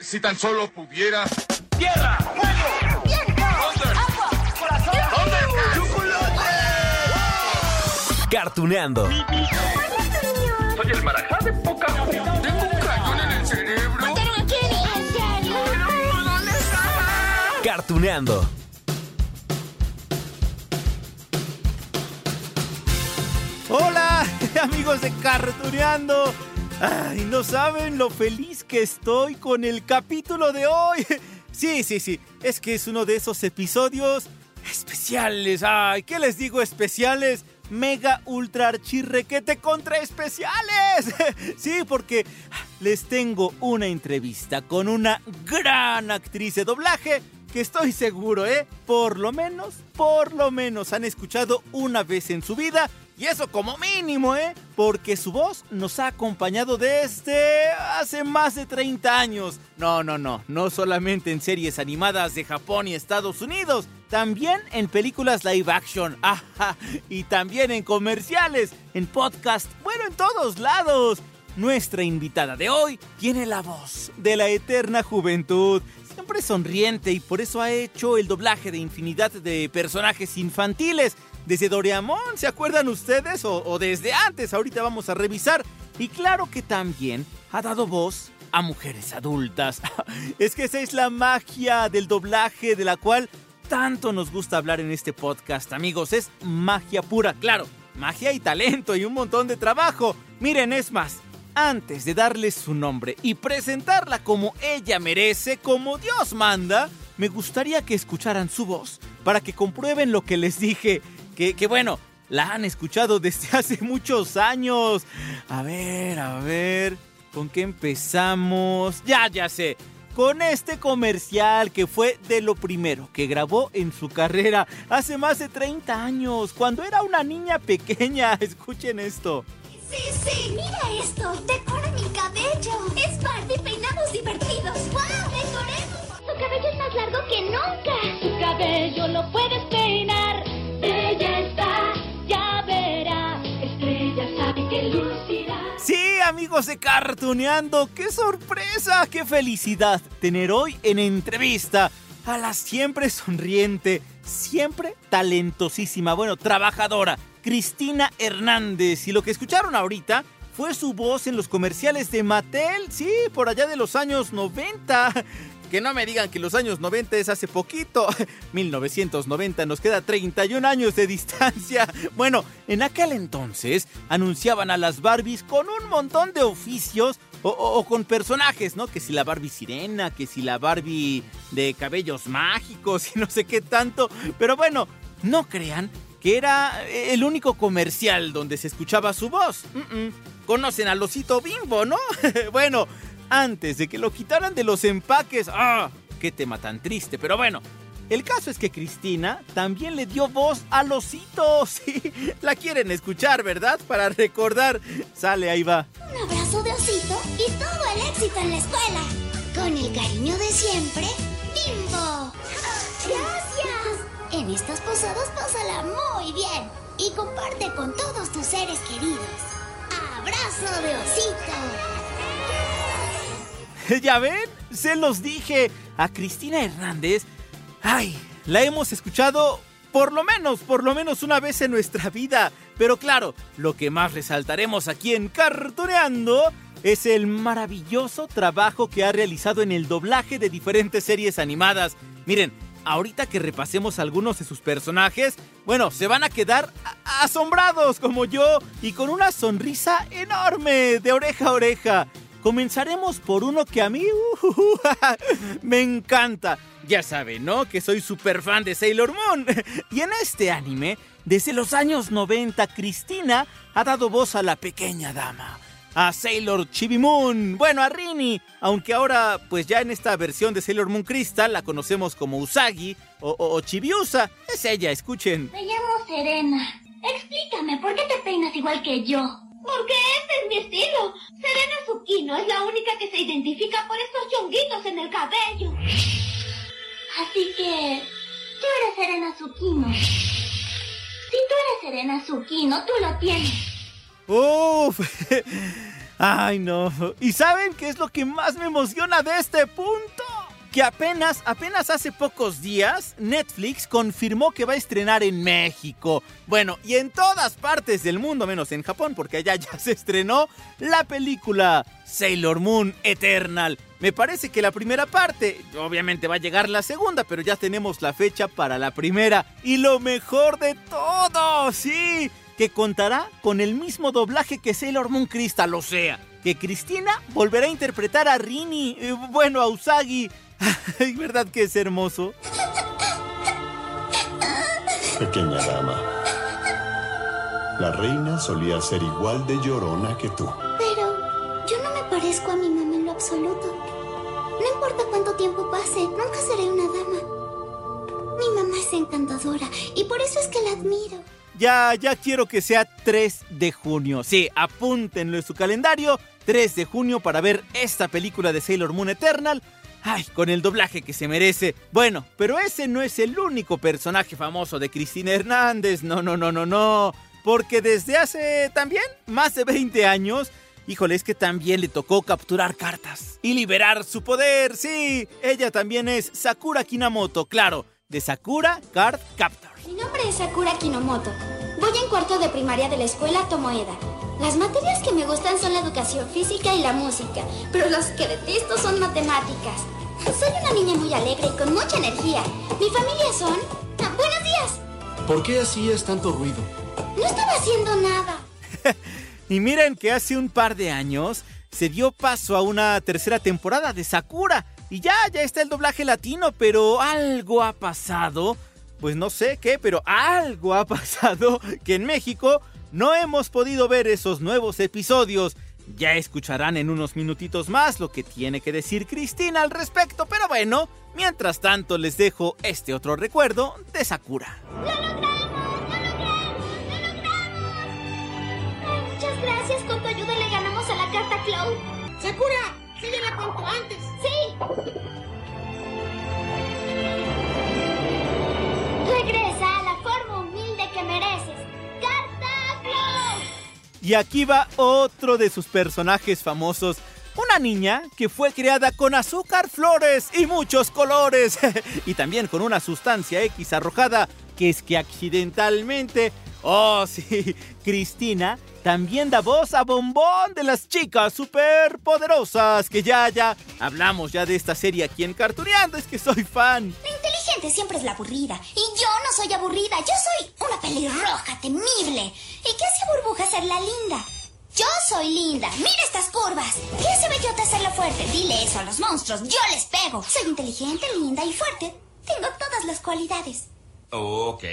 Si tan solo pudiera. ¡Tierra! ¡Fuego! ¡Viento! ¡Agua! ¡Corazón! ¡Chocolate! Cartuneando. Soy el marajá de poca Tengo un cañón en el cerebro. ¿Mataron a Kenny? ¿En serio? ¿Dónde está? Cartuneando. Hola, amigos de Cartuneando. Ay, no saben lo feliz que estoy con el capítulo de hoy. Sí, sí, sí, es que es uno de esos episodios especiales. Ay, ¿qué les digo especiales? Mega ultra archirrequete contra especiales. Sí, porque les tengo una entrevista con una gran actriz de doblaje que estoy seguro, ¿eh? Por lo menos, por lo menos han escuchado una vez en su vida. Y eso como mínimo, ¿eh? Porque su voz nos ha acompañado desde hace más de 30 años. No, no, no, no solamente en series animadas de Japón y Estados Unidos, también en películas live action, ajá, y también en comerciales, en podcast, bueno, en todos lados. Nuestra invitada de hoy tiene la voz de la eterna juventud, siempre sonriente y por eso ha hecho el doblaje de infinidad de personajes infantiles. Desde Doraemon, ¿se acuerdan ustedes? O, o desde antes, ahorita vamos a revisar. Y claro que también ha dado voz a mujeres adultas. es que esa es la magia del doblaje de la cual tanto nos gusta hablar en este podcast, amigos. Es magia pura, claro. Magia y talento y un montón de trabajo. Miren, es más, antes de darle su nombre y presentarla como ella merece, como Dios manda, me gustaría que escucharan su voz para que comprueben lo que les dije. Que, que bueno, la han escuchado desde hace muchos años. A ver, a ver, ¿con qué empezamos? Ya, ya sé. Con este comercial que fue de lo primero que grabó en su carrera hace más de 30 años, cuando era una niña pequeña. Escuchen esto. Sí, sí, mira esto. Decora mi cabello. Es Barbie, peinamos divertidos. ¡Wow! ¡Decoremos! Su cabello es más largo que nunca. Su cabello lo puedes peinar. Sí, amigos de Cartuneando, qué sorpresa, qué felicidad tener hoy en entrevista a la siempre sonriente, siempre talentosísima, bueno, trabajadora, Cristina Hernández. Y lo que escucharon ahorita fue su voz en los comerciales de Mattel, sí, por allá de los años 90. Que no me digan que los años 90 es hace poquito. 1990 nos queda 31 años de distancia. Bueno, en aquel entonces anunciaban a las Barbies con un montón de oficios o, con personajes, ¿no? Que si la Barbie sirena, que si la Barbie de cabellos mágicos y no sé qué tanto. Pero bueno, no crean que era el único comercial donde se escuchaba su voz. Conocen al osito bimbo, ¿no? bueno, antes de que lo quitaran de los empaques. ¡Ah! ¡Qué tema tan triste! Pero bueno, el caso es que Cristina también le dio voz al osito. Sí, la quieren escuchar, ¿verdad? Para recordar. Sale, ahí va. Un abrazo de osito y todo el éxito en la escuela. Con el cariño de siempre, Bimbo. Gracias. En estas posadas pásala muy bien y comparte con todos tus seres queridos. Abrazo de osito. ¿Ya ven? Se los dije. A Cristina Hernández. Ay, la hemos escuchado por lo menos, por lo menos una vez en nuestra vida. Pero claro, lo que más resaltaremos aquí en Cartuneando es el maravilloso trabajo que ha realizado en el doblaje de diferentes series animadas. Miren, ahorita que repasemos algunos de sus personajes, bueno, se van a quedar asombrados como yo y con una sonrisa enorme de oreja a oreja. Comenzaremos por uno que a mí uh, me encanta. Ya saben, ¿no? Que soy súper fan de Sailor Moon. Y en este anime, desde los años 90, Cristina ha dado voz a la pequeña dama. A Sailor Chibi Moon, bueno, a Rini, aunque ahora, pues ya en esta versión de Sailor Moon Crystal la conocemos como Usagi o, o, o Chibiusa. Es ella, escuchen. Me llamo Serena. Explícame, ¿por qué te peinas igual que yo? Porque este es mi estilo. Serena Tsukino es la única que se identifica por estos chonguitos en el cabello. Así que... Tú eres Serena Tsukino. Si tú eres Serena Tsukino, tú lo tienes. Uf, Ay, no. ¿Y saben qué es lo que más me emociona de este punto? Que apenas, apenas hace pocos días, Netflix confirmó que va a estrenar en México. Bueno, y en todas partes del mundo, menos en Japón, porque allá ya se estrenó la película Sailor Moon Eternal. Me parece que la primera parte, obviamente va a llegar la segunda, pero ya tenemos la fecha para la primera. Y lo mejor de todo, sí, que contará con el mismo doblaje que Sailor Moon Crystal, o sea, que Cristina volverá a interpretar a Rini, eh, bueno, a Usagi. Ay, ¿verdad que es hermoso? Pequeña dama, la reina solía ser igual de llorona que tú. Pero yo no me parezco a mi mamá en lo absoluto. No importa cuánto tiempo pase, nunca seré una dama. Mi mamá es encantadora y por eso es que la admiro. Ya, ya quiero que sea 3 de junio. Sí, apúntenlo en su calendario. 3 de junio para ver esta película de Sailor Moon Eternal. Ay, con el doblaje que se merece. Bueno, pero ese no es el único personaje famoso de Cristina Hernández. No, no, no, no, no. Porque desde hace también más de 20 años, híjole, es que también le tocó capturar cartas y liberar su poder. Sí, ella también es Sakura Kinamoto, claro, de Sakura Card Captor. Mi nombre es Sakura Kinomoto. Voy en cuarto de primaria de la escuela Tomoeda. Las materias que me gustan son la educación física y la música, pero las que detesto son matemáticas. Soy una niña muy alegre y con mucha energía. Mi familia son... Ah, buenos días. ¿Por qué hacías tanto ruido? No estaba haciendo nada. Y miren que hace un par de años se dio paso a una tercera temporada de Sakura. Y ya, ya está el doblaje latino, pero algo ha pasado. Pues no sé qué, pero algo ha pasado que en México no hemos podido ver esos nuevos episodios. Ya escucharán en unos minutitos más lo que tiene que decir Cristina al respecto, pero bueno, mientras tanto les dejo este otro recuerdo de Sakura. Muchas gracias. Con tu ayuda le ganamos a la carta Cloud. ¡Sakura! ¡Síguela cuanto antes! Sí. Y aquí va otro de sus personajes famosos. Una niña que fue creada con azúcar, flores y muchos colores. y también con una sustancia X arrojada que es que accidentalmente... Oh, sí, Cristina también da voz a Bombón de las chicas superpoderosas. Que ya, ya, hablamos ya de esta serie aquí en Cartuneando, es que soy fan. Inteligente siempre es la aburrida. Y yo no soy aburrida. Yo soy una pelirroja temible. ¿Y qué hace a Burbuja ser la linda? Yo soy linda. Mira estas curvas. ¿Qué hace Bellota hacerlo fuerte? Dile eso a los monstruos. Yo les pego. Soy inteligente, linda y fuerte. Tengo todas las cualidades. Ok.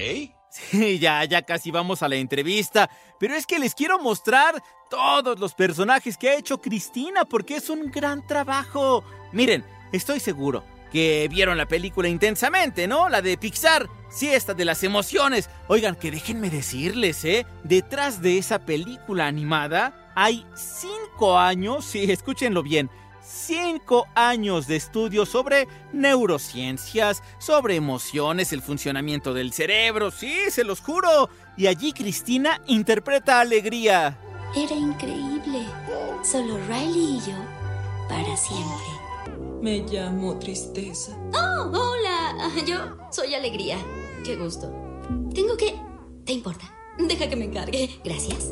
Sí, ya, ya casi vamos a la entrevista. Pero es que les quiero mostrar todos los personajes que ha hecho Cristina porque es un gran trabajo. Miren, estoy seguro que vieron la película intensamente, ¿no? La de Pixar. Sí, esta de las emociones. Oigan, que déjenme decirles, ¿eh? Detrás de esa película animada hay cinco años, sí, escúchenlo bien, cinco años de estudio sobre neurociencias, sobre emociones, el funcionamiento del cerebro, sí, se los juro. Y allí Cristina interpreta alegría. Era increíble. Solo Riley y yo. Para siempre. Me llamo Tristeza. Oh, hola. Yo soy Alegría. Qué gusto. Tengo que... ¿Te importa? Deja que me encargue. Gracias.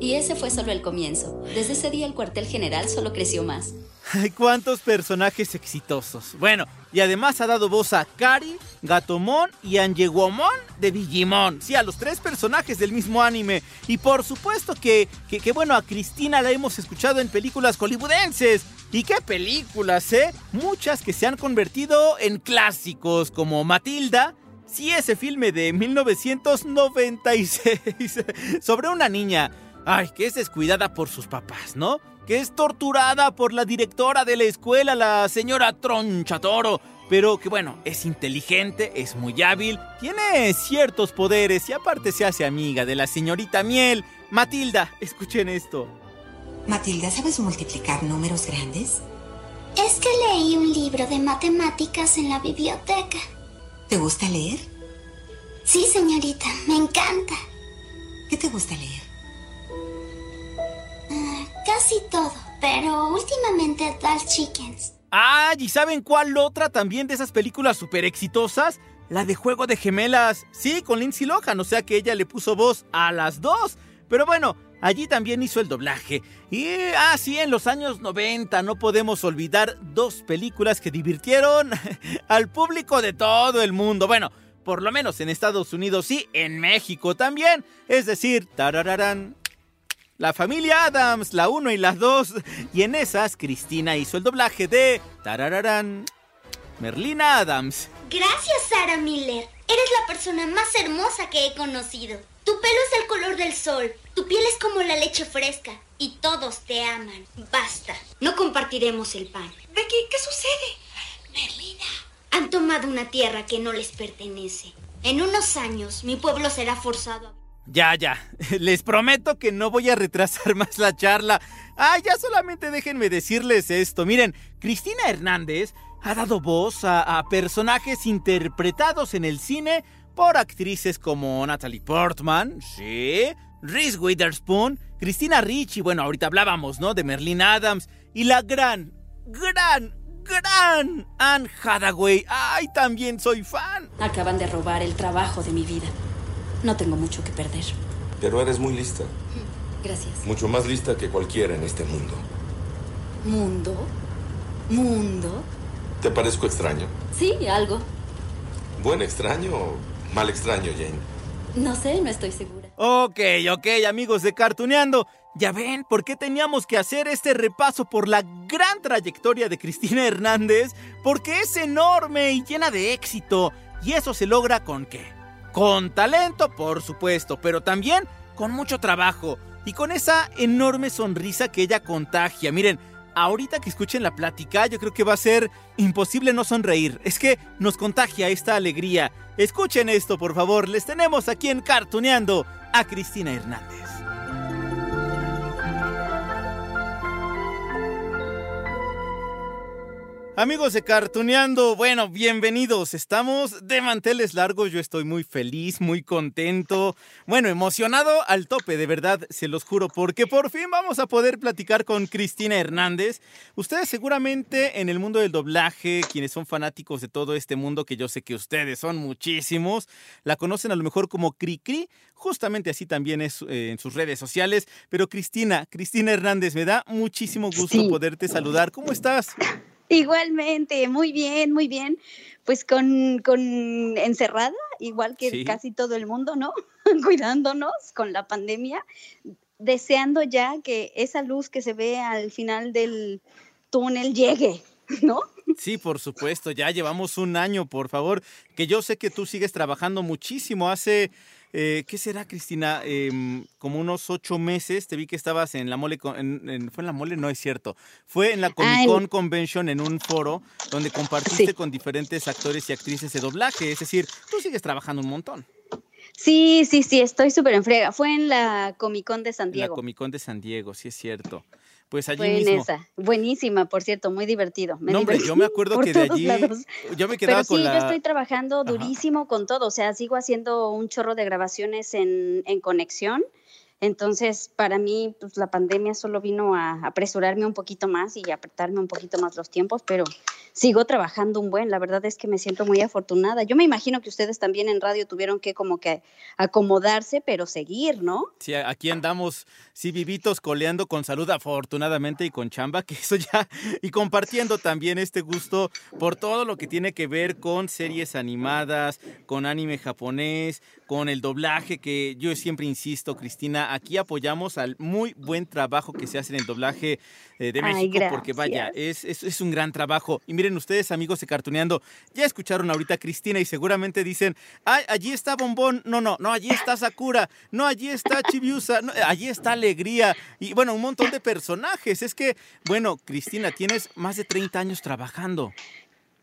Y ese fue solo el comienzo. Desde ese día el cuartel general solo creció más. Ay, cuántos personajes exitosos. Bueno, y además ha dado voz a Kari, Gatomon y Angewomon de Digimon. Sí, a los tres personajes del mismo anime. Y por supuesto que, que, que, bueno, a Cristina la hemos escuchado en películas hollywoodenses. ¿Y qué películas, eh? Muchas que se han convertido en clásicos, como Matilda. Sí, ese filme de 1996 sobre una niña, ay, que es descuidada por sus papás, ¿no? que es torturada por la directora de la escuela, la señora Tronchatoro, pero que bueno, es inteligente, es muy hábil, tiene ciertos poderes y aparte se hace amiga de la señorita Miel. Matilda, escuchen esto. Matilda, ¿sabes multiplicar números grandes? Es que leí un libro de matemáticas en la biblioteca. ¿Te gusta leer? Sí, señorita, me encanta. ¿Qué te gusta leer? Casi todo, pero últimamente Dal Chickens. Ah, ¿y saben cuál otra también de esas películas súper exitosas? La de Juego de Gemelas. Sí, con Lindsay Lohan, o sea que ella le puso voz a las dos. Pero bueno, allí también hizo el doblaje. Y así ah, en los años 90 no podemos olvidar dos películas que divirtieron al público de todo el mundo. Bueno, por lo menos en Estados Unidos y en México también. Es decir, tarararán. La familia Adams, la 1 y las 2. Y en esas, Cristina hizo el doblaje de tarararán. Merlina Adams. Gracias, Sarah Miller. Eres la persona más hermosa que he conocido. Tu pelo es el color del sol, tu piel es como la leche fresca y todos te aman. Basta, no compartiremos el pan. Becky, ¿qué sucede? Merlina. Han tomado una tierra que no les pertenece. En unos años mi pueblo será forzado a... Ya, ya. Les prometo que no voy a retrasar más la charla. Ah, ya solamente déjenme decirles esto. Miren, Cristina Hernández ha dado voz a, personajes interpretados en el cine por actrices como Natalie Portman, sí, Reese Witherspoon, Christina Ricci, bueno, ahorita hablábamos, ¿no? De Merlin Adams y la gran, gran, gran Anne Hathaway. ¡Ay, también soy fan! Acaban de robar el trabajo de mi vida. No tengo mucho que perder. Pero eres muy lista. Gracias. Mucho más lista que cualquiera en este mundo. ¿Mundo? ¿Mundo? ¿Te parezco extraño? Sí, algo. ¿Buen extraño o mal extraño, Jane? No sé, no estoy segura. Ok, ok, amigos de Cartuneando. Ya ven, ¿por qué teníamos que hacer este repaso por la gran trayectoria de Cristina Hernández? Porque es enorme y llena de éxito. Y eso se logra con qué? Con talento, por supuesto, pero también con mucho trabajo. Y con esa enorme sonrisa que ella contagia. Miren, ahorita que escuchen la plática, yo creo que va a ser imposible no sonreír. Es que nos contagia esta alegría. Escuchen esto, por favor. Les tenemos aquí en Cartuneando a Cristina Hernández. Amigos de Cartuneando, bueno, bienvenidos. Estamos de manteles largos. Yo estoy muy feliz, muy contento. Bueno, emocionado al tope, de verdad, se los juro, porque por fin vamos a poder platicar con Cristina Hernández. Ustedes seguramente en el mundo del doblaje, quienes son fanáticos de todo este mundo, que yo sé que ustedes son muchísimos, la conocen a lo mejor como Cricri. Justamente así también es eh, en sus redes sociales. Pero Cristina, Cristina Hernández, me da muchísimo gusto poderte saludar. ¿Cómo estás? Igualmente, muy bien, muy bien. Pues con, con encerrada, igual que casi todo el mundo, ¿no? Cuidándonos con la pandemia, deseando ya que esa luz que se ve al final del túnel llegue, ¿no? Sí, por supuesto, ya llevamos un año, por favor, que yo sé que tú sigues trabajando muchísimo. Hace eh, ¿Qué será, Cristina? Em, como unos ocho meses te vi que estabas en la mole. En, ¿Fue en la mole? No es cierto. Fue en la Comic Con Convention en un foro donde compartiste con diferentes actores y actrices de doblaje. Es decir, tú sigues trabajando un montón. Sí, sí, sí, estoy súper en frega. Fue en la Comic Con de San Diego. La Comic Con de San Diego, sí es cierto. Pues allí Fue mismo. esa. Buenísima, por cierto, muy divertido. no, hombre, yo me acuerdo que de allí yo me quedaba Pero sí, con la... yo estoy trabajando durísimo con todo, o sea, sigo haciendo un chorro de grabaciones en, en conexión. Entonces, para mí, pues la pandemia solo vino a apresurarme un poquito más y apretarme un poquito más los tiempos, pero sigo trabajando un buen. La verdad es que me siento muy afortunada. Yo me imagino que ustedes también en radio tuvieron que como que acomodarse, pero seguir, ¿no? Sí, aquí andamos, sí, vivitos, coleando con salud afortunadamente y con chamba, que eso ya, y compartiendo también este gusto por todo lo que tiene que ver con series animadas, con anime japonés, con el doblaje, que yo siempre insisto, Cristina, aquí apoyamos al muy buen trabajo que se hace en el doblaje eh, de Ay, México, porque vaya, es, es, es, un gran trabajo. Y miren ustedes, amigos de Cartuneando, ya escucharon ahorita a Cristina y seguramente dicen, ay, allí está Bombón, no, no, no, allí está Sakura, no, allí está Chibiusa, no, allí está Alegría, y bueno, un montón de personajes. Es que, bueno, Cristina, tienes más de 30 años trabajando.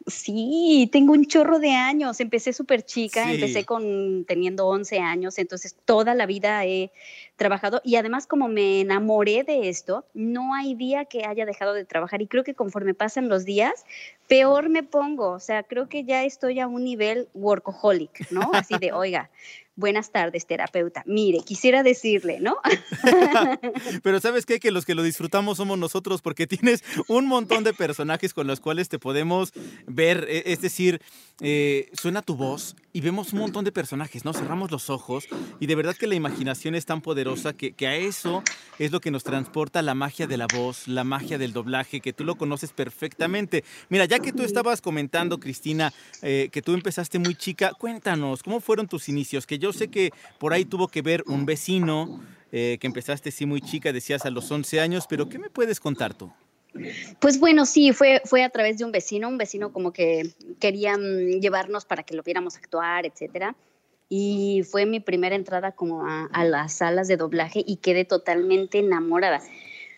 Sí, tengo un chorro de años. Empecé súper chica, sí. empecé con teniendo 11 años, entonces toda la vida he trabajado y además como me enamoré de esto, no hay día que haya dejado de trabajar y creo que conforme pasan los días, peor me pongo. O sea, creo que ya estoy a un nivel workaholic, ¿no? Así de, oiga, buenas tardes, terapeuta. Mire, quisiera decirle, ¿no? Pero ¿sabes qué? Que los que lo disfrutamos somos nosotros porque tienes un montón de personajes con los cuales te podemos ver. e- Es decir, eh, suena tu voz y vemos un montón de personajes, ¿no? Cerramos los ojos y de verdad que la imaginación es tan poderosa que, que a eso es lo que nos transporta la magia de la voz, la magia del doblaje, que tú lo conoces perfectamente. Mira, ya que tú estabas comentando, Cristina, eh, que tú empezaste muy chica, cuéntanos, ¿cómo fueron tus inicios? Que yo sé que por ahí tuvo que ver un vecino, eh, que empezaste sí muy chica, decías a los 11 años, pero ¿qué me puedes contar tú? Pues bueno, sí, fue, fue a través de un vecino, un vecino como que quería mm, llevarnos para que lo viéramos actuar, etcétera. Y fue mi primera entrada como a, a las salas de doblaje y quedé totalmente enamorada.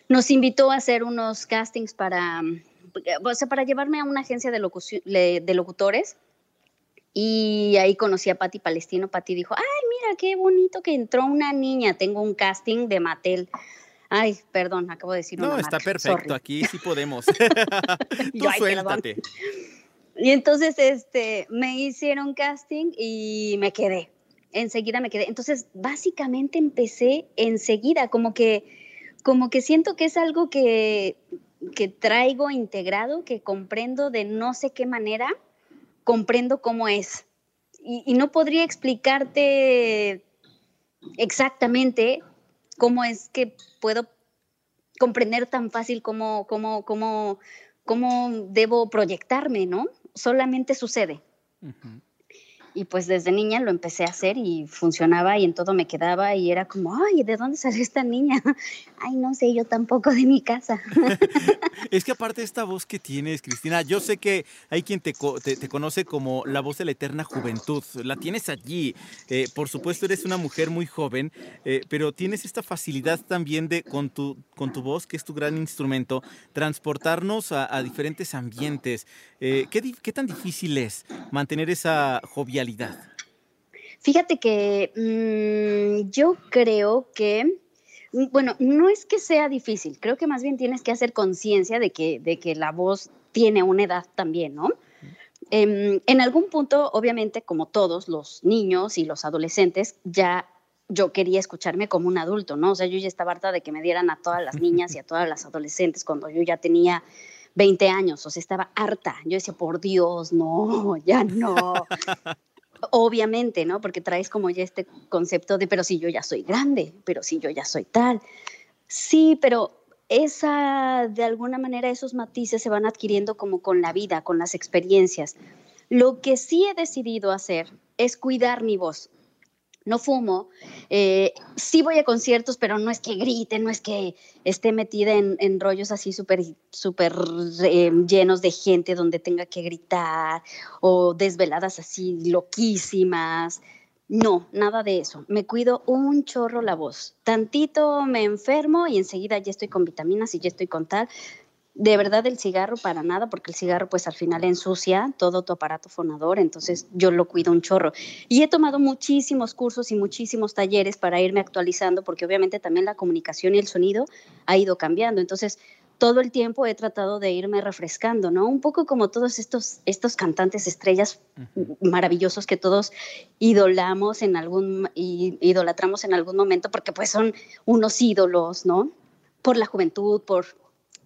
Nos invitó a hacer unos castings para, mm, o sea, para llevarme a una agencia de, de locutores. Y ahí conocí a Patti Palestino. Patti dijo, ay, mira, qué bonito que entró una niña. Tengo un casting de Mattel. Ay, perdón, acabo de decir No, una está marca, perfecto, sorry. aquí sí podemos. Yo, tú perdón. suéltate. Y entonces este, me hicieron casting y me quedé. Enseguida me quedé. Entonces, básicamente empecé enseguida, como que, como que siento que es algo que, que traigo integrado, que comprendo de no sé qué manera, comprendo cómo es. Y, no podría explicarte exactamente cómo es que puedo comprender tan fácil cómo, cómo, cómo, cómo debo proyectarme, ¿no? Solamente sucede. Y pues desde niña lo empecé a hacer y funcionaba y en todo me quedaba y era como, ay, ¿de dónde salió esta niña? Ay, no sé, yo tampoco de mi casa. Es que aparte de esta voz que tienes, Cristina, yo sé que hay quien te, te- te conoce como la voz de la eterna juventud. La tienes allí. Eh, por supuesto, eres una mujer muy joven, eh, pero tienes esta facilidad también de, con tu, con tu voz, que es tu gran instrumento, transportarnos a, a diferentes ambientes. Eh, ¿qué, ¿Qué tan difícil es mantener esa jovialidad? Fíjate que mm, yo creo que, mm, bueno, no es que sea difícil, creo que más bien tienes que hacer conciencia de que, de que la voz tiene una edad también, ¿no? Em, en algún punto, obviamente, como todos los niños y los adolescentes, ya yo quería escucharme como un adulto, ¿no? O sea, yo ya estaba harta de que me dieran a todas las niñas y a todas las adolescentes cuando yo ya tenía 20 años, o sea, estaba harta. Yo decía, por Dios, no, ya no. Obviamente, ¿no? Porque traes como ya este concepto de, pero si yo ya soy grande, pero si yo ya soy tal. Sí, pero esa, de alguna manera, esos matices se van adquiriendo como con la vida, con las experiencias. Lo que sí he decidido hacer es cuidar mi voz. No fumo, eh, sí voy a conciertos, pero no es que grite, no es que esté metida en, en rollos así súper súper eh, llenos de gente donde tenga que gritar o desveladas así loquísimas. No, nada de eso. Me cuido un chorro la voz. Tantito me enfermo y enseguida ya estoy con vitaminas y ya estoy con tal. De verdad el cigarro para nada, porque el cigarro pues al final ensucia todo tu aparato fonador, entonces yo lo cuido un chorro. Y he tomado muchísimos cursos y muchísimos talleres para irme actualizando, porque obviamente también la comunicación y el sonido ha ido cambiando. Entonces todo el tiempo he tratado de irme refrescando, ¿no? Un poco como todos estos, estos cantantes estrellas maravillosos que todos idolamos en algún, idolatramos en algún momento, porque pues son unos ídolos, ¿no? Por la juventud, por,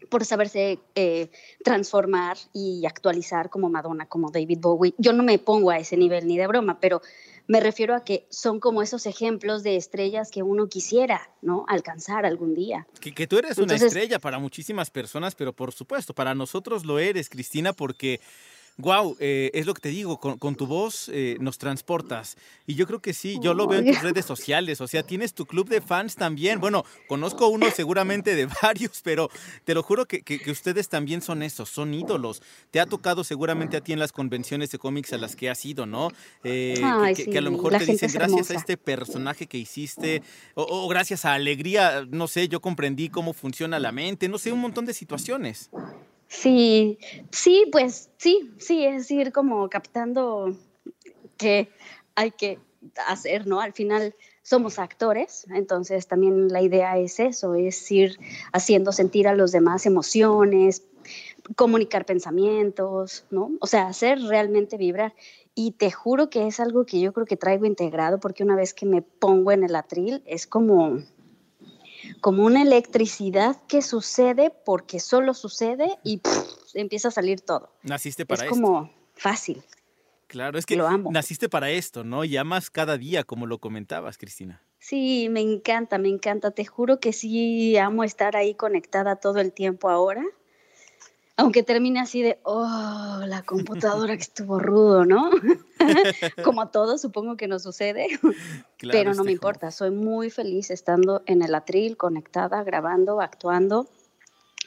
por saberse eh, transformar y actualizar como Madonna, como David Bowie. Yo no me pongo a ese nivel ni de broma, pero me refiero a que son como esos ejemplos de estrellas que uno quisiera, ¿no? Alcanzar algún día. Que, que tú eres una estrella para muchísimas personas, pero por supuesto, para nosotros lo eres, Cristina, porque, wow, es lo que te digo, con, con tu voz eh, nos transportas. Y yo creo que sí, yo lo veo en tus redes sociales, o sea, tienes tu club de fans también. Bueno, conozco uno seguramente de varios, pero te lo juro que, que- que ustedes también son esos, son ídolos. Te ha tocado seguramente a ti en las convenciones de cómics a las que has ido, ¿no? Eh, Ay, que, sí, que a lo mejor te dicen gracias a hermosa". este personaje que hiciste, o, o gracias a Alegría, no sé, yo comprendí cómo funciona la mente, no sé, un montón de situaciones. Sí, sí, pues sí, sí, es ir como captando que hay que hacer, ¿no? Al final somos actores, entonces también la idea es eso, es ir haciendo sentir a los demás emociones, comunicar pensamientos, ¿no? O sea, hacer realmente vibrar. Y te juro que es algo que yo creo que traigo integrado porque una vez que me pongo en el atril es como, como una electricidad que sucede porque solo sucede y empieza a salir todo. Naciste para es como fácil. Claro, es que lo amo. naciste para esto, ¿no? Y amas cada día, como lo comentabas, Cristina. Sí, me encanta, me encanta. Te juro que sí amo estar ahí conectada todo el tiempo ahora. Aunque termine así de, oh, la computadora que estuvo rudo, ¿no? Como todo, supongo que no sucede. Pero no me importa, soy muy feliz estando en el atril, conectada, grabando, actuando.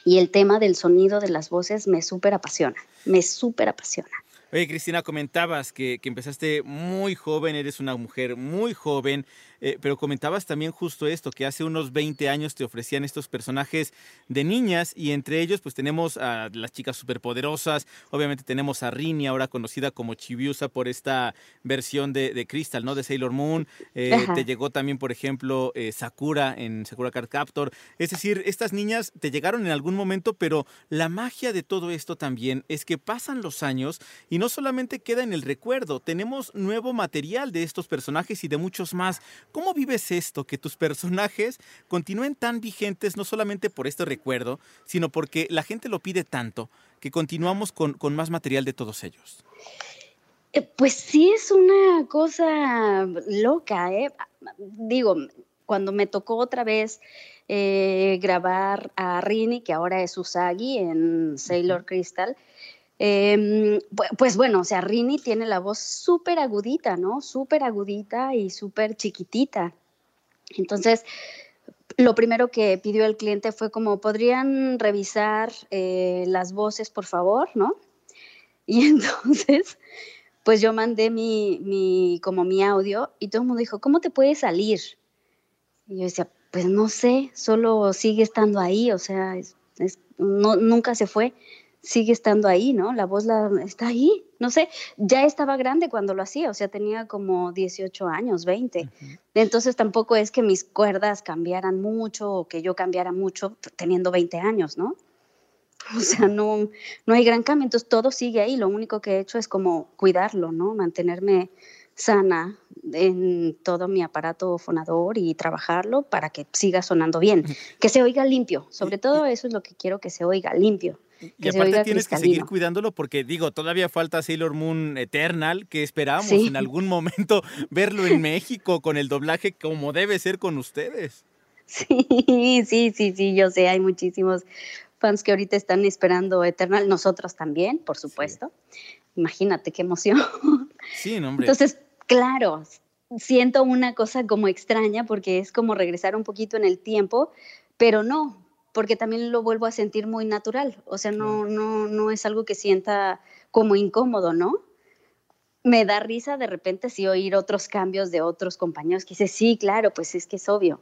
Y el tema del sonido de las voces me súper apasiona, me súper apasiona. Oye, Cristina, comentabas que, que, empezaste muy joven, eres una mujer muy joven, eh, pero comentabas también justo esto, que hace unos 20 años te ofrecían estos personajes de niñas y entre ellos pues tenemos a las chicas superpoderosas, obviamente tenemos a Rini, ahora conocida como Chibiusa por esta versión de, de Crystal, ¿no? De Sailor Moon. Eh, te llegó también, por ejemplo, eh, Sakura en Sakura Card Captor. Es decir, estas niñas te llegaron en algún momento, pero la magia de todo esto también es que pasan los años y no solamente queda en el recuerdo, tenemos nuevo material de estos personajes y de muchos más. ¿Cómo vives esto, que tus personajes continúen tan vigentes no solamente por este recuerdo, sino porque la gente lo pide tanto, que continuamos con, con más material de todos ellos? Eh, pues sí es una cosa loca, ¿eh? Digo, cuando me tocó otra vez eh, grabar a Rini, que ahora es Usagi en Sailor Crystal, eh, pues bueno, o sea, Rini tiene la voz súper agudita, ¿no? Súper agudita y súper chiquitita. Entonces, lo primero que pidió el cliente fue como, ¿podrían revisar eh, las voces, por favor, no? Y entonces, pues yo mandé mi, mi, como mi audio y todo el mundo dijo, ¿cómo te puede salir? Y yo decía, pues no sé, solo sigue estando ahí, o sea, es, es, no, nunca se fue sigue estando ahí, ¿no? La voz la, está ahí, no sé, ya estaba grande cuando lo hacía, o sea, tenía como 18 años, 20. Entonces tampoco es que mis cuerdas cambiaran mucho o que yo cambiara mucho teniendo 20 años, ¿no? O sea, no, no hay gran cambio, entonces todo sigue ahí, lo único que he hecho es como cuidarlo, ¿no? Mantenerme sana en todo mi aparato fonador y trabajarlo para que siga sonando bien, que se oiga limpio, sobre todo eso es lo que quiero que se oiga limpio. Y aparte tienes que seguir cuidándolo porque digo, todavía falta Sailor Moon Eternal, que esperamos en algún momento verlo en México con el doblaje como debe ser con ustedes. Sí, sí, sí, sí, yo sé, hay muchísimos fans que ahorita están esperando Eternal, nosotros también, por supuesto. Imagínate qué emoción. Sí, no, hombre. Entonces, claro, siento una cosa como extraña porque es como regresar un poquito en el tiempo, pero no, porque también lo vuelvo a sentir muy natural, o sea, no, no, no es algo que sienta como incómodo, ¿no? Me da risa de repente si oír otros cambios de otros compañeros que dice, sí, claro, pues es que es obvio,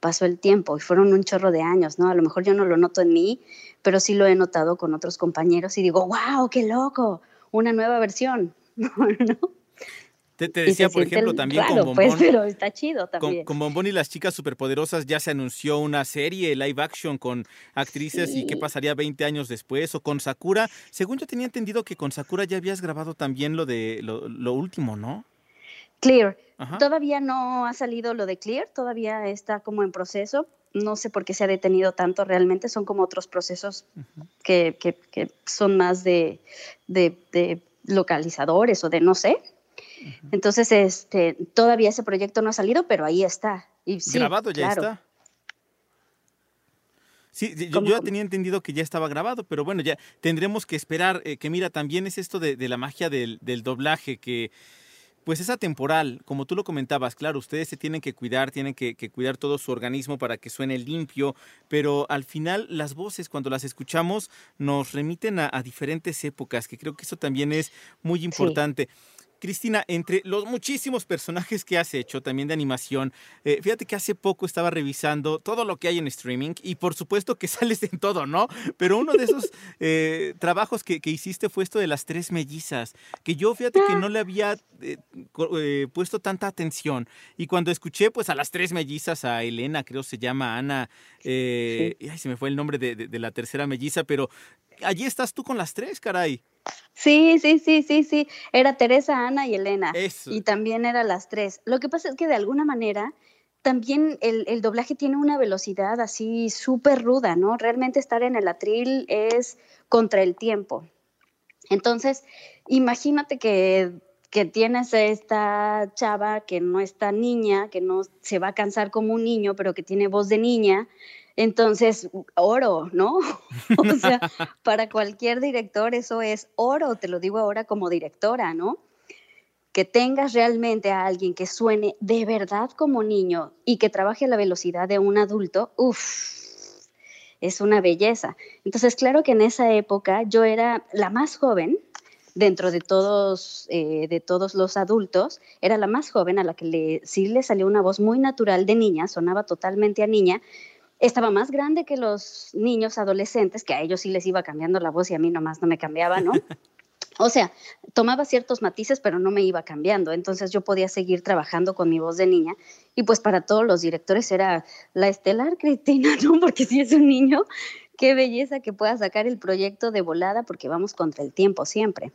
pasó el tiempo y fueron un chorro de años, ¿no? A lo mejor yo no lo noto en mí, pero sí lo he notado con otros compañeros y digo, wow, qué loco, una nueva versión, ¿no? Te, te decía, por ejemplo, también raro, con pues, Bombón. pero está chido también. Con, con, Bombón y las chicas superpoderosas ya se anunció una serie live action con actrices Sí. y qué pasaría 20 años después. O con Sakura. Según yo tenía entendido que con Sakura ya habías grabado también lo de lo, lo último, ¿no? Clear. Ajá. Todavía no ha salido lo de Clear, todavía está como en proceso. No sé por qué se ha detenido tanto realmente, son como otros procesos que, que, que son más de, de, de localizadores o de no sé. Entonces, este, todavía ese proyecto no ha salido, pero ahí está. Y sí, grabado ya claro. está. Sí, yo, tenía entendido que ya estaba grabado, pero bueno, ya tendremos que esperar. eh, que mira, también es esto de, de la magia del, del doblaje, que pues es atemporal, como tú lo comentabas, claro, ustedes se tienen que cuidar, tienen que, que, cuidar todo su organismo para que suene limpio, pero al final las voces cuando las escuchamos nos remiten a, a diferentes épocas, que creo que eso también es muy importante. Sí. Cristina, entre los muchísimos personajes que has hecho también de animación, eh, fíjate que hace poco estaba revisando todo lo que hay en streaming y por supuesto que sales en todo, ¿no? Pero uno de esos eh, trabajos que, que, hiciste fue esto de las tres mellizas, que yo fíjate que no le había eh, puesto tanta atención y cuando escuché pues a las tres mellizas, a Elena, creo se llama Ana, sí. ay, se me fue el nombre de, de, de la tercera melliza, pero allí estás tú con las tres, caray. Sí, sí, sí, sí, sí. Era Teresa, Ana y Elena. Eso. Y también era las tres. Lo que pasa es que de alguna manera también el, el doblaje tiene una velocidad así súper ruda, ¿no? Realmente estar en el atril es contra el tiempo. Entonces, imagínate que, que tienes a esta chava que no está niña, que no se va a cansar como un niño, pero que tiene voz de niña. Entonces, oro, ¿no? o sea, para cualquier director eso es oro, te lo digo ahora como directora, ¿no? Que tengas realmente a alguien que suene de verdad como niño y que trabaje a la velocidad de un adulto, uff, es una belleza. Entonces, claro que en esa época yo era la más joven dentro de todos, eh, de todos los adultos, era la más joven a la que le, sí le salió una voz muy natural de niña, sonaba totalmente a niña, estaba más grande que los niños adolescentes, que a ellos sí les iba cambiando la voz y a mí nomás no me cambiaba, ¿no? O sea, tomaba ciertos matices, pero no me iba cambiando. Entonces yo podía seguir trabajando con mi voz de niña. Y pues para todos los directores era la estelar Cristina, ¿no? Porque si es un niño, qué belleza que pueda sacar el proyecto de volada, porque vamos contra el tiempo siempre.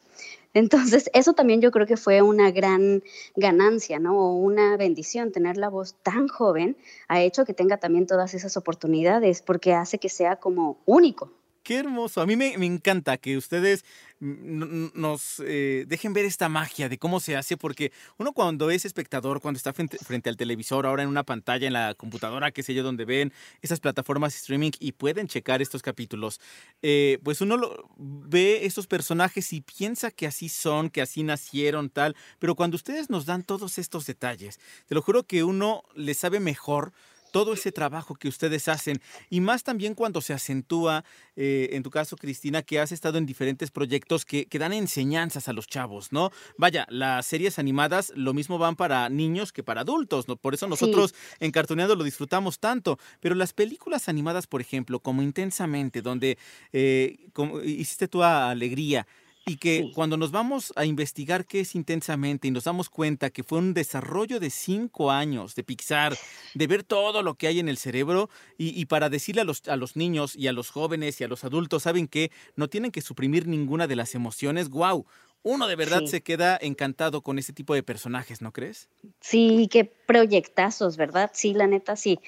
Entonces, eso también yo creo que fue una gran ganancia, ¿no? O una bendición. Tener la voz tan joven ha hecho que tenga también todas esas oportunidades, porque hace que sea como único. Qué hermoso. A mí me, me encanta que ustedes nos eh, dejen ver esta magia de cómo se hace, porque uno cuando es espectador, cuando está frente, al televisor, ahora en una pantalla, en la computadora, qué sé yo, donde ven esas plataformas streaming y pueden checar estos capítulos, eh, pues uno ve estos personajes y piensa que así son, que así nacieron, tal, pero cuando ustedes nos dan todos estos detalles, te lo juro que uno le sabe mejor todo ese trabajo que ustedes hacen y más también cuando se acentúa, eh, en tu caso, Cristina, que has estado en diferentes proyectos que, que, dan enseñanzas a los chavos, ¿no? Vaya, las series animadas lo mismo van para niños que para adultos, ¿no? Por eso nosotros sí. en Cartoneando lo disfrutamos tanto, pero las películas animadas, por ejemplo, como Intensamente, donde eh, como hiciste tu alegría, y que sí. cuando nos vamos a investigar qué es intensamente y nos damos cuenta que fue un desarrollo de cinco años de Pixar, de ver todo lo que hay en el cerebro y, y para decirle a los, a los, niños y a los jóvenes y a los adultos, ¿saben qué? No tienen que suprimir ninguna de las emociones. ¡Wow! Uno de verdad sí. se queda encantado con ese tipo de personajes, ¿no crees? Sí, qué proyectazos, ¿verdad? Sí, la neta, sí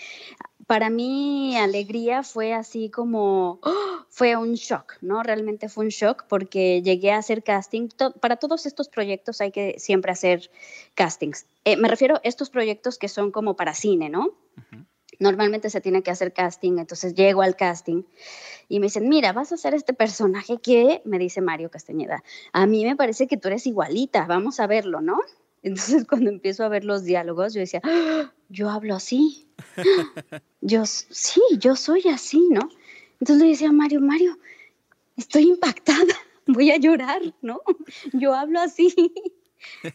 para mí alegría fue así como, ¡oh! fue un shock, ¿no? Realmente fue un shock porque llegué a hacer casting. Para todos estos proyectos hay que siempre hacer castings. Eh, me refiero a estos proyectos que son como para cine, ¿no? Uh -huh. Normalmente se tiene que hacer casting, entonces llego al casting y me dicen, mira, vas a hacer este personaje que, me dice Mario Castañeda, a mí me parece que tú eres igualita, vamos a verlo, ¿no? Entonces cuando empiezo a ver los diálogos, yo decía, ¡Ah! yo hablo así. yo, sí, yo soy así, ¿no? Entonces le decía a Mario, Mario, estoy impactada, voy a llorar, ¿no? Yo hablo así.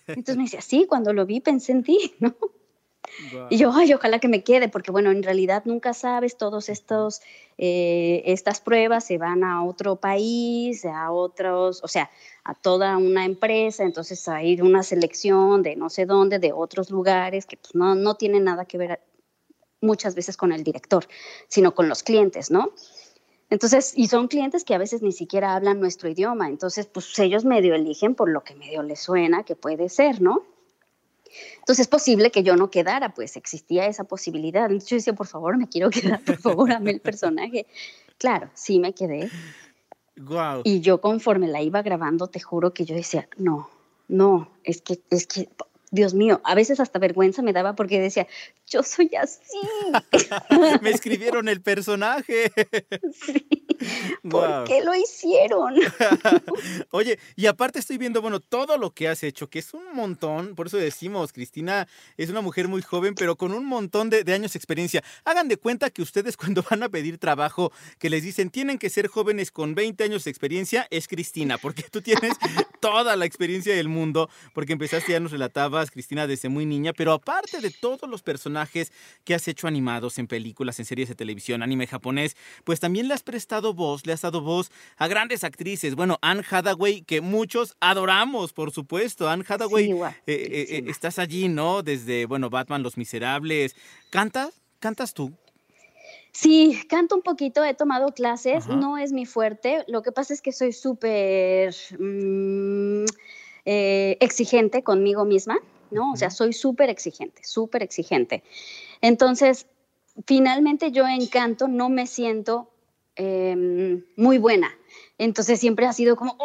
Entonces me decía, sí, cuando lo vi pensé en ti, ¿no? Wow. Y yo, ay, ojalá que me quede, porque bueno, en realidad nunca sabes, todos estos, eh, estas pruebas se van a otro país, a otros, o sea, a toda una empresa, entonces hay una selección de no sé dónde, de otros lugares, que pues, no, no tiene nada que ver muchas veces con el director, sino con los clientes, ¿no? Entonces, y son clientes que a veces ni siquiera hablan nuestro idioma, entonces, pues ellos medio eligen por lo que medio les suena que puede ser, ¿no? Entonces es posible que yo no quedara, pues existía esa posibilidad. Entonces yo decía, por favor, me quiero quedar, por favor, ame el personaje. Claro, sí me quedé. Wow. Y yo conforme la iba grabando, te juro que yo decía, no, no, es que, es que, Dios mío, a veces hasta vergüenza me daba porque decía, yo soy así. me escribieron el personaje. sí. ¿Por wow. qué lo hicieron? Oye, y aparte estoy viendo, bueno, todo lo que has hecho, que es un montón, por eso decimos, Cristina es una mujer muy joven, pero con un montón de, de, años de experiencia. Hagan de cuenta que ustedes cuando van a pedir trabajo, que les dicen, tienen que ser jóvenes con 20 años de experiencia, es Cristina, porque tú tienes toda la experiencia del mundo, porque empezaste, ya nos relatabas, Cristina, desde muy niña, pero aparte de todos los personajes que has hecho animados en películas, en series de televisión, anime japonés, pues también le has prestado voz, le has dado voz a grandes actrices. Bueno, Anne Hathaway, que muchos adoramos, por supuesto. Anne Hathaway, sí, eh, eh, eh, estás allí, ¿no? Desde, bueno, Batman, Los Miserables. ¿Cantas? ¿Cantas tú? Sí, canto un poquito, he tomado clases, no es mi fuerte. Lo que pasa es que soy súper mm, eh, exigente conmigo misma, ¿no? O sea, soy súper exigente, súper exigente. Entonces, finalmente yo en canto no me siento em, muy buena. Entonces siempre ha sido como,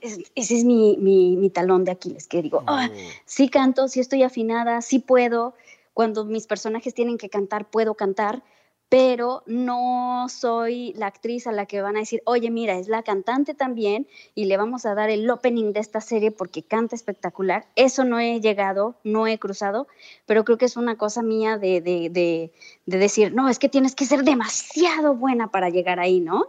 ese es mi, talón de Aquiles, que digo, oh. sí canto, sí estoy afinada, sí puedo. Cuando mis personajes tienen que cantar, puedo cantar, pero no soy la actriz a la que van a decir, oye, mira, es la cantante también y le vamos a dar el opening de esta serie porque canta espectacular. Eso no he llegado, no he cruzado, pero creo que es una cosa mía de, de, de, de decir, no, es que tienes que ser demasiado buena para llegar ahí, ¿no?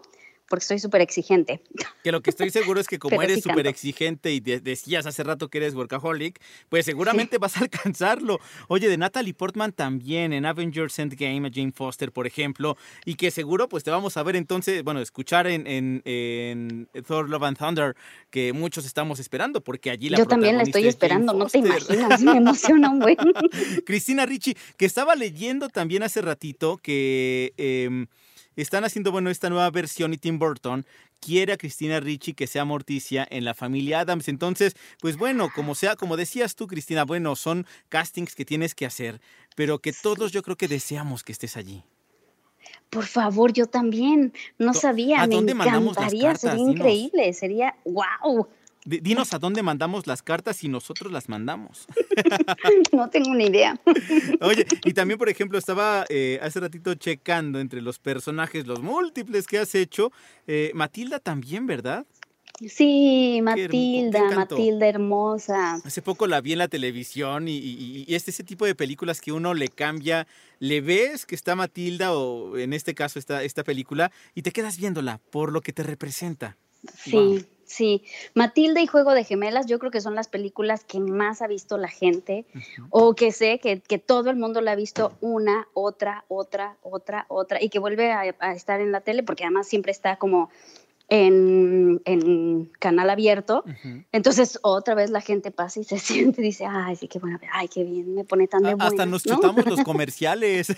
Porque soy súper exigente. Que lo que estoy seguro es que como eres súper exigente y decías hace rato que eres workaholic, pues seguramente vas a alcanzarlo. Oye, de Natalie Portman también en Avengers Endgame, a Jane Foster, por ejemplo, y que seguro pues te vamos a ver entonces, bueno, escuchar en, en, Thor Love and Thunder, que muchos estamos esperando, porque allí la Yo también la estoy esperando, no te imaginas, me emociona un buen. Cristina Ricci, que estaba leyendo también hace ratito que... Em, están haciendo, bueno, esta nueva versión y Tim Burton quiere a Cristina Ricci que sea Morticia en la familia Adams. Entonces, pues bueno, como sea, como decías tú, Cristina, bueno, son castings que tienes que hacer, pero que todos yo creo que deseamos que estés allí. Por favor, yo también. No sabía, ¿A me dónde encantaría, sería increíble, sería wow. Dinos a dónde mandamos las cartas y nosotros las mandamos. no tengo ni idea. Oye, y también, por ejemplo, estaba eh, hace ratito checando entre los personajes, los múltiples que has hecho. Eh, Matilda también, ¿verdad? Sí, Matilda, Matilda hermosa. Hace poco la vi en la televisión y, y, es ese tipo de películas que uno le cambia, le ves que está Matilda o en este caso esta, esta película y te quedas viéndola por lo que te representa. Sí, Sí, Matilda y Juego de Gemelas, yo creo que son las películas que más ha visto la gente, o que sé que, todo el mundo la ha visto una, otra, otra, otra, otra, y que vuelve a, estar en la tele, porque además siempre está como en, canal abierto. Entonces, otra vez la gente pasa y se siente y dice, ay, sí, qué bueno, ay, qué bien, me pone tan de buenas, Hasta nos chutamos los comerciales.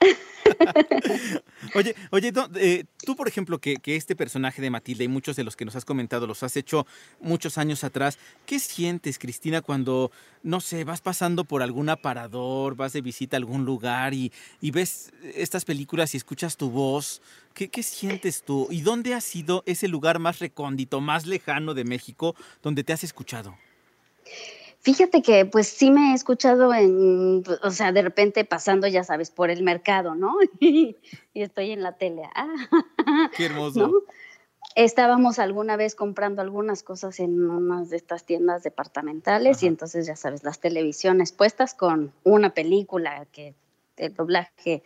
oye, oye, eh, tú por ejemplo, que, este personaje de Matilda y muchos de los que nos has comentado los has hecho muchos años atrás, ¿qué sientes, Cristina, cuando, no sé, vas pasando por algún aparador, vas de visita a algún lugar y, ves estas películas y escuchas tu voz? ¿Qué, ¿Qué sientes tú? ¿Y dónde ha sido ese lugar más recóndito, más lejano de México donde te has escuchado? Fíjate que pues sí me he escuchado en, o sea, de repente pasando, ya sabes, por el mercado, ¿no? y estoy en la tele. Ah, Qué hermoso. Estábamos alguna vez comprando algunas cosas en unas de estas tiendas departamentales y entonces ya sabes, las televisiones puestas con una película que el doblaje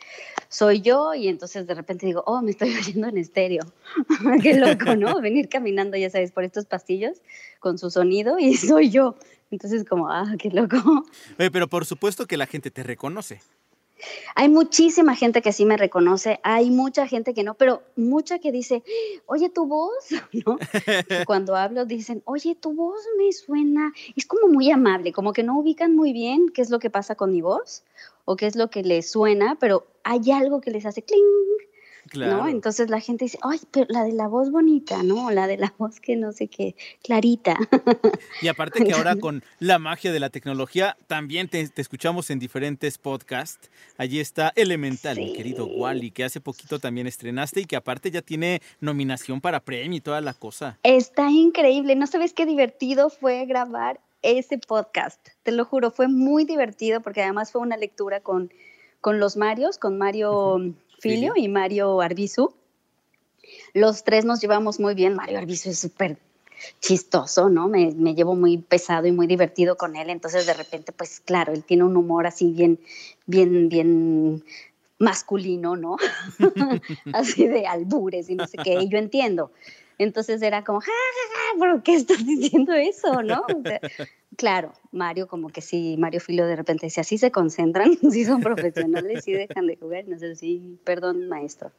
soy yo y entonces de repente digo, oh, me estoy oyendo en estéreo. Qué loco, ¿no? Venir caminando, ya sabes, por estos pastillos con su sonido y soy yo. Entonces, como, ah, qué loco. pero por supuesto que la gente te reconoce. Hay muchísima gente que sí me reconoce, hay mucha gente que no, pero mucha que dice, oye, tu voz, ¿no? Cuando hablo dicen, oye, tu voz me suena, es como muy amable, como que no ubican muy bien qué es lo que pasa con mi voz o qué es lo que les suena, pero hay algo que les hace cling, ¿no? Entonces la gente dice, ay, pero la de la voz bonita, ¿no? La de la voz que no sé qué, clarita. Y aparte que ahora con la magia de la tecnología, también te, escuchamos en diferentes podcasts. Allí está Elemental, mi querido Wally, que hace poquito también estrenaste y que aparte ya tiene nominación para premio y toda la cosa. Está increíble, ¿no sabes qué divertido fue grabar ese podcast? Te lo juro, fue muy divertido porque además fue una lectura con, con los Marios, con Mario... Filio y Mario Arbizu. Los tres nos llevamos muy bien. Mario Arbizu es súper chistoso, ¿no? Me, me, llevo muy pesado y muy divertido con él. Entonces, de repente, pues claro, él tiene un humor así bien, bien, bien masculino, ¿no? así de albures y no sé qué. Y yo entiendo. Entonces era como, ja, ¿por qué estás diciendo eso, no? claro, Mario como que sí, Mario Filo de repente dice, así se concentran, sí son profesionales, sí dejan de jugar, no sé, sí, perdón maestro.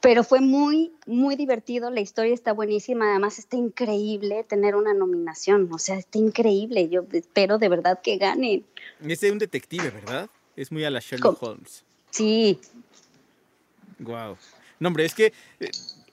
Pero fue muy, muy divertido, la historia está buenísima, además está increíble tener una nominación, o sea, está increíble, yo espero de verdad que gane. Es de un detective, ¿verdad? Es muy a la Sherlock Holmes. Sí, Wow. No, hombre, es que eh,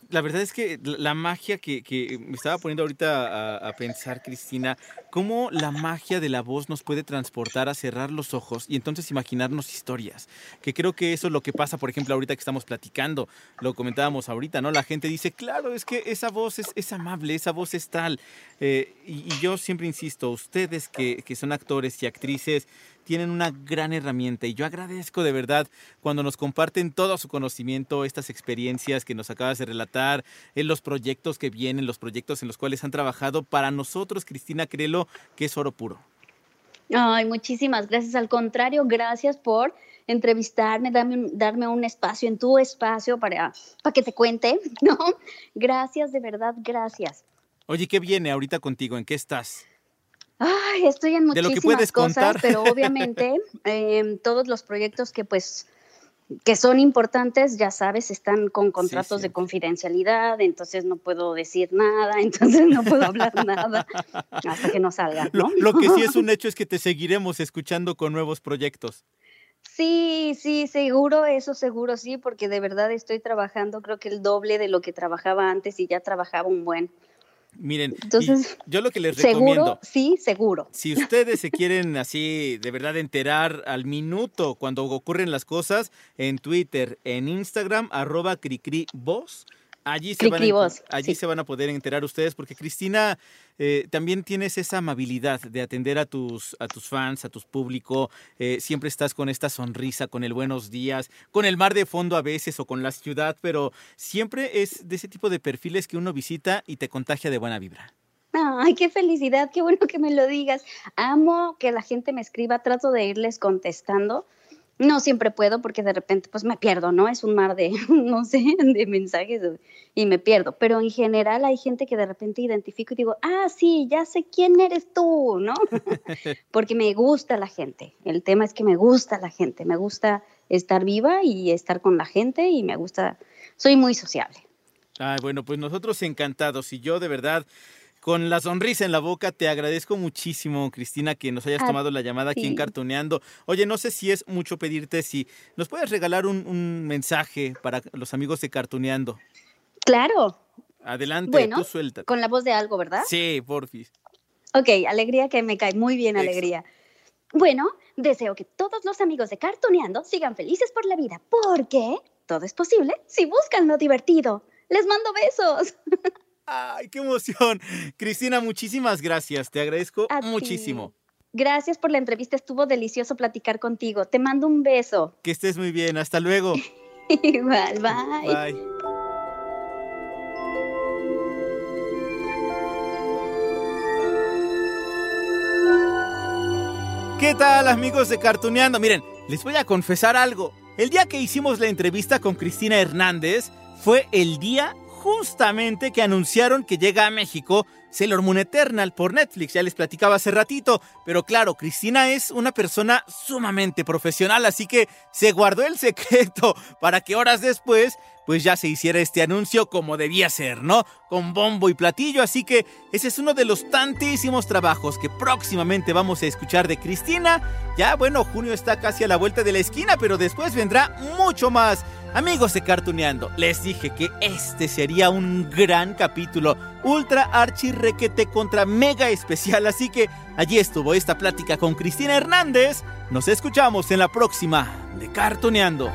la verdad es que la magia que, que me estaba poniendo ahorita a, pensar, Cristina, cómo la magia de la voz nos puede transportar a cerrar los ojos y entonces imaginarnos historias. Que creo que eso es lo que pasa, por ejemplo, ahorita que estamos platicando, lo comentábamos ahorita, ¿no? La gente dice, claro, es que esa voz es, es amable, esa voz es tal. Eh, y, y, yo siempre insisto, ustedes que, que son actores y actrices, tienen una gran herramienta y yo agradezco de verdad cuando nos comparten todo su conocimiento, estas experiencias que nos acabas de relatar, en los proyectos que vienen, los proyectos en los cuales han trabajado. Para nosotros, Cristina Crelo, que es oro puro. Ay, muchísimas gracias. Al contrario, gracias por entrevistarme, darme, darme un espacio en tu espacio para, para que te cuente, ¿no? Gracias, de verdad, gracias. Oye, ¿qué viene ahorita contigo? ¿En qué estás? Ay, estoy en muchísimas cosas, pero obviamente eh, todos los proyectos que pues que son importantes, ya sabes, están con contratos sí, sí. de confidencialidad, entonces no puedo decir nada, entonces no puedo hablar nada hasta que no salga. ¿no? Lo, lo que sí es un hecho es que te seguiremos escuchando con nuevos proyectos. Sí, sí, seguro, eso seguro, sí, porque de verdad estoy trabajando, creo que el doble de lo que trabajaba antes y ya trabajaba un buen. Miren, Entonces, yo lo que les recomiendo. Sí, seguro. Si ustedes se quieren así de verdad enterar al minuto cuando ocurren las cosas, en Twitter, en Instagram, arroba cricrivoz. Allí, se van, a, allí sí. se van a poder enterar ustedes porque Cristina eh, también tienes esa amabilidad de atender a tus, a tus fans, a tu público. Eh, siempre estás con esta sonrisa, con el buenos días, con el mar de fondo a veces o con la ciudad, pero siempre es de ese tipo de perfiles que uno visita y te contagia de buena vibra. Ay, qué felicidad, qué bueno que me lo digas. Amo que la gente me escriba, trato de irles contestando no siempre puedo porque de repente pues me pierdo, ¿no? Es un mar de, no sé, de mensajes y me pierdo. Pero en general hay gente que de repente identifico y digo, ah, sí, ya sé quién eres tú, ¿no? porque me gusta la gente. El tema es que me gusta la gente, me gusta estar viva y estar con la gente y me gusta, soy muy sociable. Ay, bueno, pues nosotros encantados y yo de verdad con la sonrisa en la boca. Te agradezco muchísimo, Cristina, que nos hayas ah, tomado la llamada sí. aquí en Cartoneando. Oye, no sé si es mucho pedirte si nos puedes regalar un, un mensaje para los amigos de Cartoneando. Claro. Adelante, bueno, tú suelta. Con la voz de algo, ¿verdad? Sí, porfis. Ok, alegría que me cae muy bien, alegría. Bueno, deseo que todos los amigos de Cartoneando sigan felices por la vida, porque todo es posible si buscan lo divertido. Les mando besos. ¡Ay, qué emoción! Cristina, muchísimas gracias. Te agradezco A muchísimo. Ti. Gracias por la entrevista. Estuvo delicioso platicar contigo. Te mando un beso. Que estés muy bien. Hasta luego. Igual, bye. Bye. ¿Qué tal amigos de Cartuneando? Miren, les voy a confesar algo. El día que hicimos la entrevista con Cristina Hernández fue el día justamente que anunciaron que llega a México Sailor Moon Eternal por Netflix, ya les platicaba hace ratito, pero claro, Cristina es una persona sumamente profesional, así que se guardó el secreto para que horas después pues ya se hiciera este anuncio como debía ser, ¿no? Con bombo y platillo, así que ese es uno de los tantísimos trabajos que próximamente vamos a escuchar de Cristina. Ya, bueno, junio está casi a la vuelta de la esquina, pero después vendrá mucho más. Amigos de Cartuneando, les dije que este sería un gran capítulo, ultra archi requete contra mega especial, así que allí estuvo esta plática con Cristina Hernández. Nos escuchamos en la próxima de Cartuneando.